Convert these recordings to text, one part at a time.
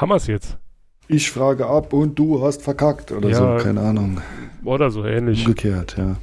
Haben wir es jetzt? Ich frage ab und du hast verkackt oder Ja. so, keine Ahnung. Oder so ähnlich. Umgekehrt, ja.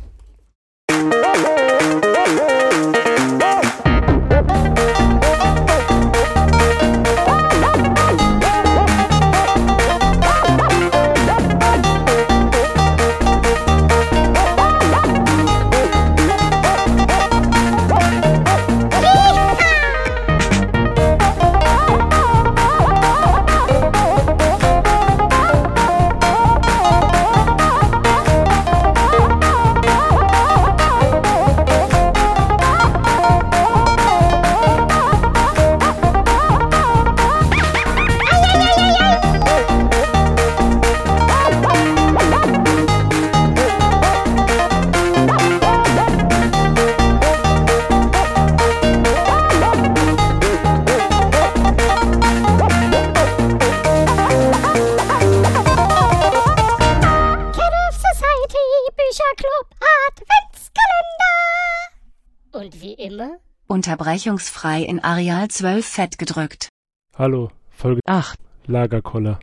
Unterbrechungsfrei in Areal 12 fett gedrückt. Hallo, Folge 8. Lagerkoller.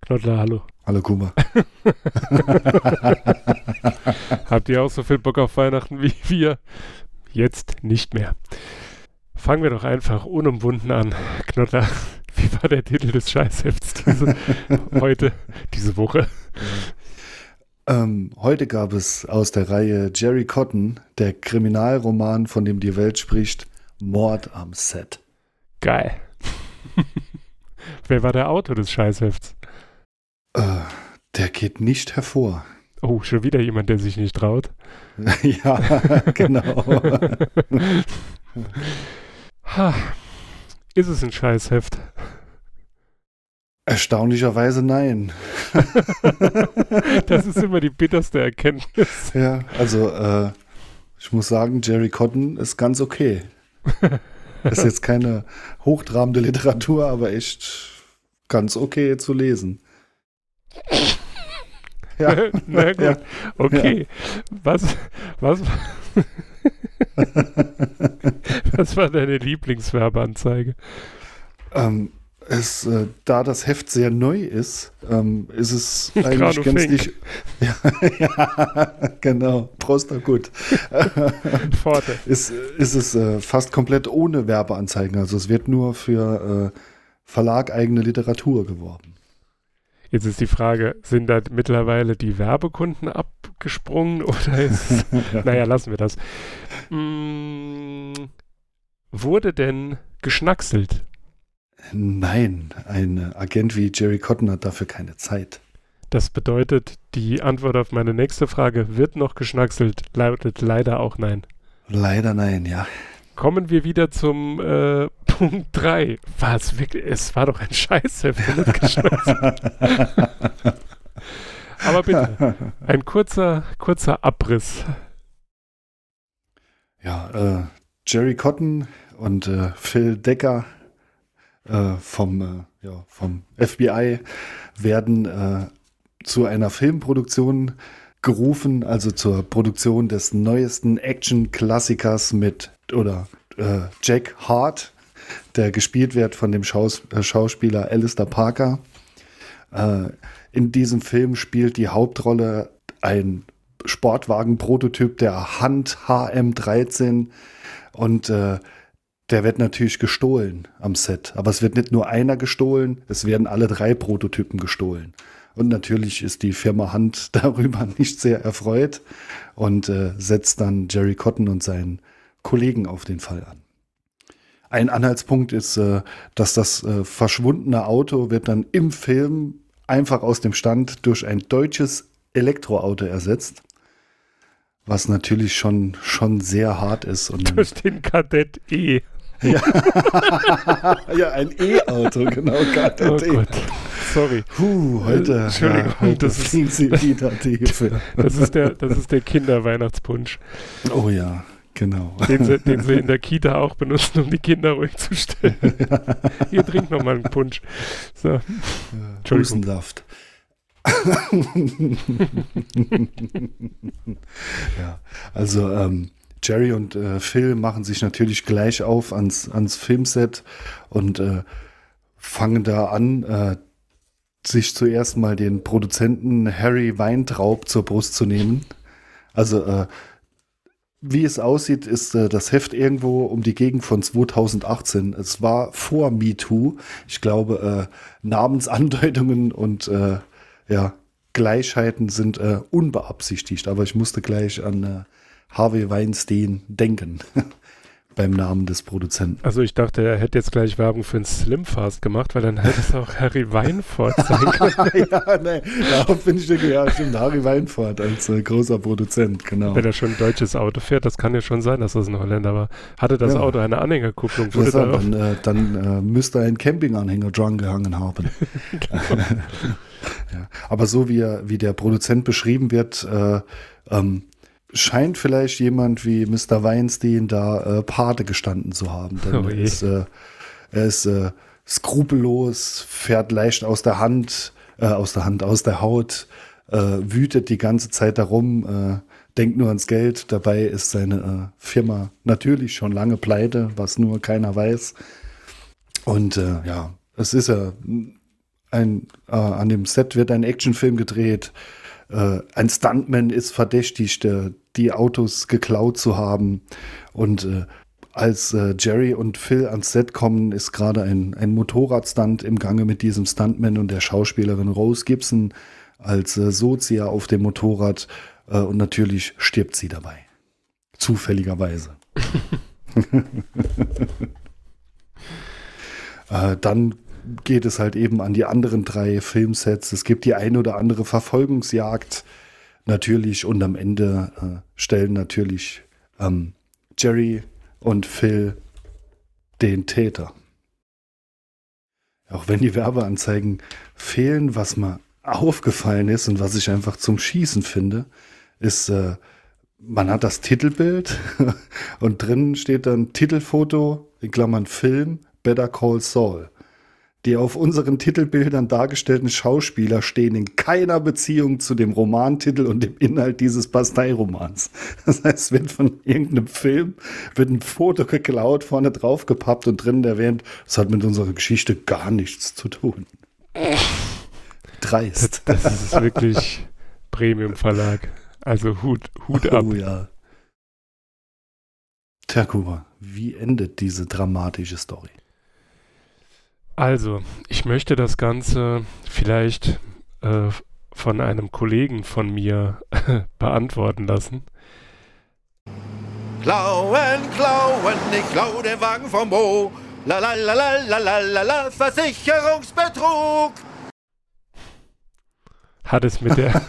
Knottler, hallo. Hallo Kuba. Habt ihr auch so viel Bock auf Weihnachten wie wir? Jetzt nicht mehr. Fangen wir doch einfach unumwunden an. Knottler, wie war der Titel des Scheißhefts diese heute, diese Woche? Ähm, heute gab es aus der Reihe Jerry Cotton, der Kriminalroman, von dem die Welt spricht, Mord am Set. Geil. Wer war der Autor des Scheißhefts? Äh, der geht nicht hervor. Oh, schon wieder jemand, der sich nicht traut. ja, genau. Ha. Ist es ein Scheißheft? Erstaunlicherweise nein. Das ist immer die bitterste Erkenntnis. Ja, also äh, ich muss sagen, Jerry Cotton ist ganz okay. Ist jetzt keine hochtrabende Literatur, aber echt ganz okay zu lesen. Ja, Na gut. Ja. Okay. Was, was, was war deine Lieblingswerbeanzeige? ähm, es, äh, da das Heft sehr neu ist, ähm, ist es eigentlich gänzlich. Ja, ja, genau. Proster gut. Pforte. ist, ist es äh, fast komplett ohne Werbeanzeigen. Also es wird nur für äh, verlageigene Literatur geworben. Jetzt ist die Frage, sind da mittlerweile die Werbekunden abgesprungen oder ist Naja, lassen wir das. Mm, wurde denn geschnackselt? Nein, ein Agent wie Jerry Cotton hat dafür keine Zeit. Das bedeutet, die Antwort auf meine nächste Frage, wird noch geschnackselt, lautet leider auch nein. Leider nein, ja. Kommen wir wieder zum äh, Punkt 3. War es wirklich, es war doch ein Scheißheft, wenn nicht geschnackselt. Aber bitte, ein kurzer, kurzer Abriss. Ja, äh, Jerry Cotton und äh, Phil Decker äh, vom, äh, ja, vom FBI werden äh, zu einer Filmproduktion gerufen, also zur Produktion des neuesten Action-Klassikers mit oder äh, Jack Hart, der gespielt wird von dem Schaus äh, Schauspieler Alistair Parker. Äh, in diesem Film spielt die Hauptrolle ein Sportwagen-Prototyp der Hand HM13 und der wird natürlich gestohlen am Set. Aber es wird nicht nur einer gestohlen, es werden alle drei Prototypen gestohlen. Und natürlich ist die Firma Hand darüber nicht sehr erfreut und äh, setzt dann Jerry Cotton und seinen Kollegen auf den Fall an. Ein Anhaltspunkt ist, äh, dass das äh, verschwundene Auto wird dann im Film einfach aus dem Stand durch ein deutsches Elektroauto ersetzt. Was natürlich schon, schon sehr hart ist. Und Durch den Kadett E. ja, ein E-Auto, genau. Oh. Gott. Sorry. Puh, heute, Entschuldigung, ja, heute das ist-. Das ist der, das ist der Kinderweihnachtspunsch, Oh ja, genau. den sie, den sie in der Kita auch benutzen, um die Kinder ruhig zu stellen. Ihr trinkt noch mal einen Punsch. So. Entschuldigung. Hustensaft. ja, also ähm, Jerry und äh, Phil machen sich natürlich gleich auf ans, ans Filmset und äh, fangen da an, äh, sich zuerst mal den Produzenten Harry Weintraub zur Brust zu nehmen. Also äh, wie es aussieht, ist äh, das Heft irgendwo um die Gegend von 2018. Es war vor MeToo. Ich glaube, äh, Namensandeutungen und äh, ja, Gleichheiten sind äh, unbeabsichtigt, aber ich musste gleich an äh, Harvey Weinstein denken. beim Namen des Produzenten. Also ich dachte, er hätte jetzt gleich Werbung für ein Slimfast gemacht, weil dann hätte es auch Harry Weinfurt sein können. ja, nee, darauf bin ich denke, ja, stimmt, Harry Weinfurt als äh, großer Produzent, genau. Wenn er schon ein deutsches Auto fährt, das kann ja schon sein, dass das ein Holländer war. Hatte das ja. Auto eine Anhängerkupplung? Wurde da dann, äh, dann äh, müsste ein Campinganhänger dran gehangen haben. genau. ja. Aber so wie, er, wie der Produzent beschrieben wird, äh, ähm, scheint vielleicht jemand wie Mr. Weinstein da äh, Pate gestanden zu haben. Denn oh er ist, äh, er ist äh, skrupellos, fährt leicht aus der Hand, äh, aus der Hand, aus der Haut, äh, wütet die ganze Zeit darum, äh, denkt nur ans Geld. Dabei ist seine Firma natürlich schon lange pleite, was nur keiner weiß. Und ja, es ist ja ein, an dem Set wird ein Actionfilm gedreht äh, ein Stuntman ist verdächtigt, äh, die Autos geklaut zu haben. Und äh, als äh, Jerry und Phil ans Set kommen, ist gerade ein, ein Motorradstunt im Gange mit diesem Stuntman und der Schauspielerin Rose Gibson als äh, Sozia auf dem Motorrad. Äh, und natürlich stirbt sie dabei. Zufälligerweise. äh, dann geht es halt eben an die anderen drei Filmsets. Es gibt die ein oder andere Verfolgungsjagd natürlich und am Ende äh, stellen natürlich ähm, Jerry und Phil den Täter. Auch wenn die Werbeanzeigen fehlen, was mir aufgefallen ist und was ich einfach zum Schießen finde, ist, äh, man hat das Titelbild und drinnen steht dann Titelfoto, in Klammern Film, Better Call Saul. Die auf unseren Titelbildern dargestellten Schauspieler stehen in keiner Beziehung zu dem Romantitel und dem Inhalt dieses Basteiromans. Das heißt, wird von irgendeinem Film wird ein Foto geklaut, vorne drauf gepappt und drinnen erwähnt, das hat mit unserer Geschichte gar nichts zu tun. Dreist. Das, das ist wirklich Premium Verlag. Also Hut, Hut ab. Oh ja. Tja, Kuba, wie endet diese dramatische Story? Also, ich möchte das Ganze vielleicht äh, von einem Kollegen von mir beantworten lassen. Klauen, klauen, ich klau den Wagen vom Bo. La la la la la la la la, Versicherungsbetrug. Hat es mit der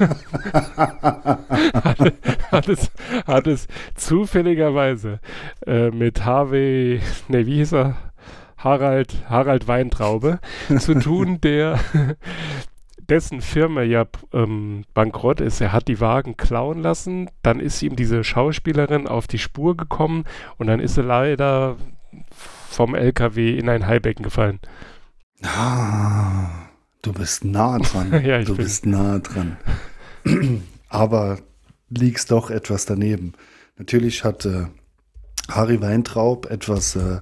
hat, hat, es, hat es zufälligerweise äh, mit Harvey, ne, wie hieß er? Harald, Harald Weintraube zu tun, der dessen Firma ja ähm, bankrott ist. Er hat die Wagen klauen lassen, dann ist ihm diese Schauspielerin auf die Spur gekommen und dann ist sie leider vom LKW in ein Haibecken gefallen. Ah, du bist nah dran. ja, du bist nah dran. Aber liegst doch etwas daneben. Natürlich hat äh, Harry Weintraub etwas äh,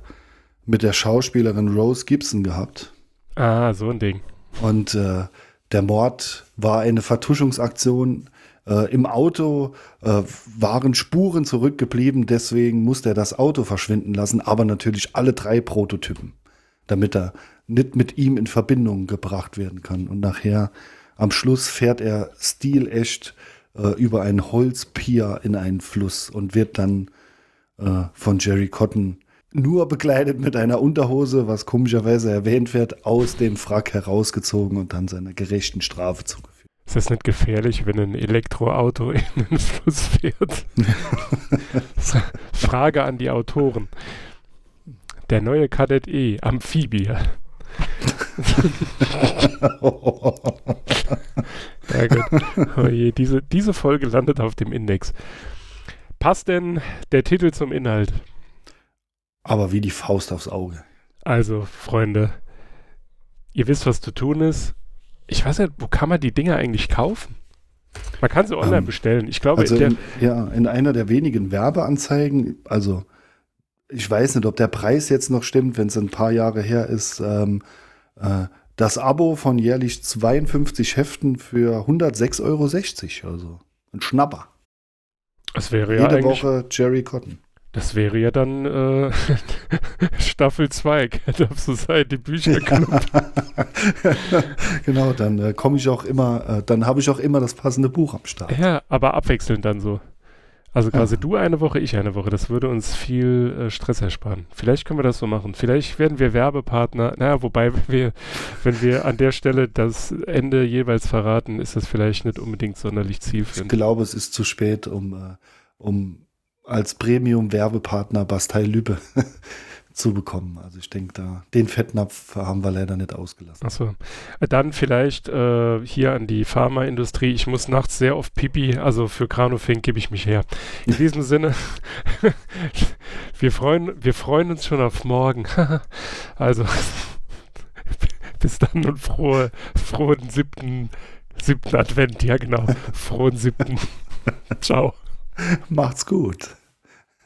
mit der Schauspielerin Rose Gibson gehabt. Ah, so ein Ding. Und äh, der Mord war eine Vertuschungsaktion. Äh, Im Auto äh, waren Spuren zurückgeblieben, deswegen musste er das Auto verschwinden lassen, aber natürlich alle drei Prototypen, damit er nicht mit ihm in Verbindung gebracht werden kann. Und nachher am Schluss fährt er stilecht äh, über ein Holzpier in einen Fluss und wird dann äh, von Jerry Cotton nur bekleidet mit einer Unterhose, was komischerweise erwähnt wird, aus dem Frack herausgezogen und dann seiner gerechten Strafe zugeführt. Ist das nicht gefährlich, wenn ein Elektroauto in den Fluss fährt? Frage an die Autoren. Der neue Kadett E, Amphibie. ja gut. Oh je, diese, diese Folge landet auf dem Index. Passt denn der Titel zum Inhalt? Aber wie die Faust aufs Auge. Also, Freunde, ihr wisst, was zu tun ist. Ich weiß nicht, wo kann man die Dinger eigentlich kaufen? Man kann sie online ähm, bestellen. Ich glaube, also in, ja, in einer der wenigen Werbeanzeigen, also ich weiß nicht, ob der Preis jetzt noch stimmt, wenn es ein paar Jahre her ist, ähm, äh, das Abo von jährlich 52 Heften für 106,60 Euro. Also ein Schnapper. Das wäre ja Jede Woche Jerry Cotton. Das wäre ja dann äh, Staffel 2, Cat of Society Bücherclub. genau, dann äh, komme ich auch immer, äh, dann habe ich auch immer das passende Buch am Start. Ja, aber abwechselnd dann so. Also quasi Ja. du eine Woche, ich eine Woche. Das würde uns viel äh, Stress ersparen. Vielleicht können wir das so machen. Vielleicht werden wir Werbepartner. Naja, wobei wenn wir, wenn wir an der Stelle das Ende jeweils verraten, ist das vielleicht nicht unbedingt sonderlich Ich zielführend. glaube, es ist zu spät, um, äh, um als Premium-Werbepartner Bastei Lübbe zu bekommen. Also ich denke, da den Fettnapf haben wir leider nicht ausgelassen. Achso. Dann vielleicht äh, hier an die Pharmaindustrie. Ich muss nachts sehr oft pipi, also für Granufink gebe ich mich her. In diesem Sinne, wir, freuen, wir freuen uns schon auf morgen. also, bis dann und frohe, frohen siebten, siebten Advent. Ja, genau. Frohen siebten. Ciao. Macht's gut.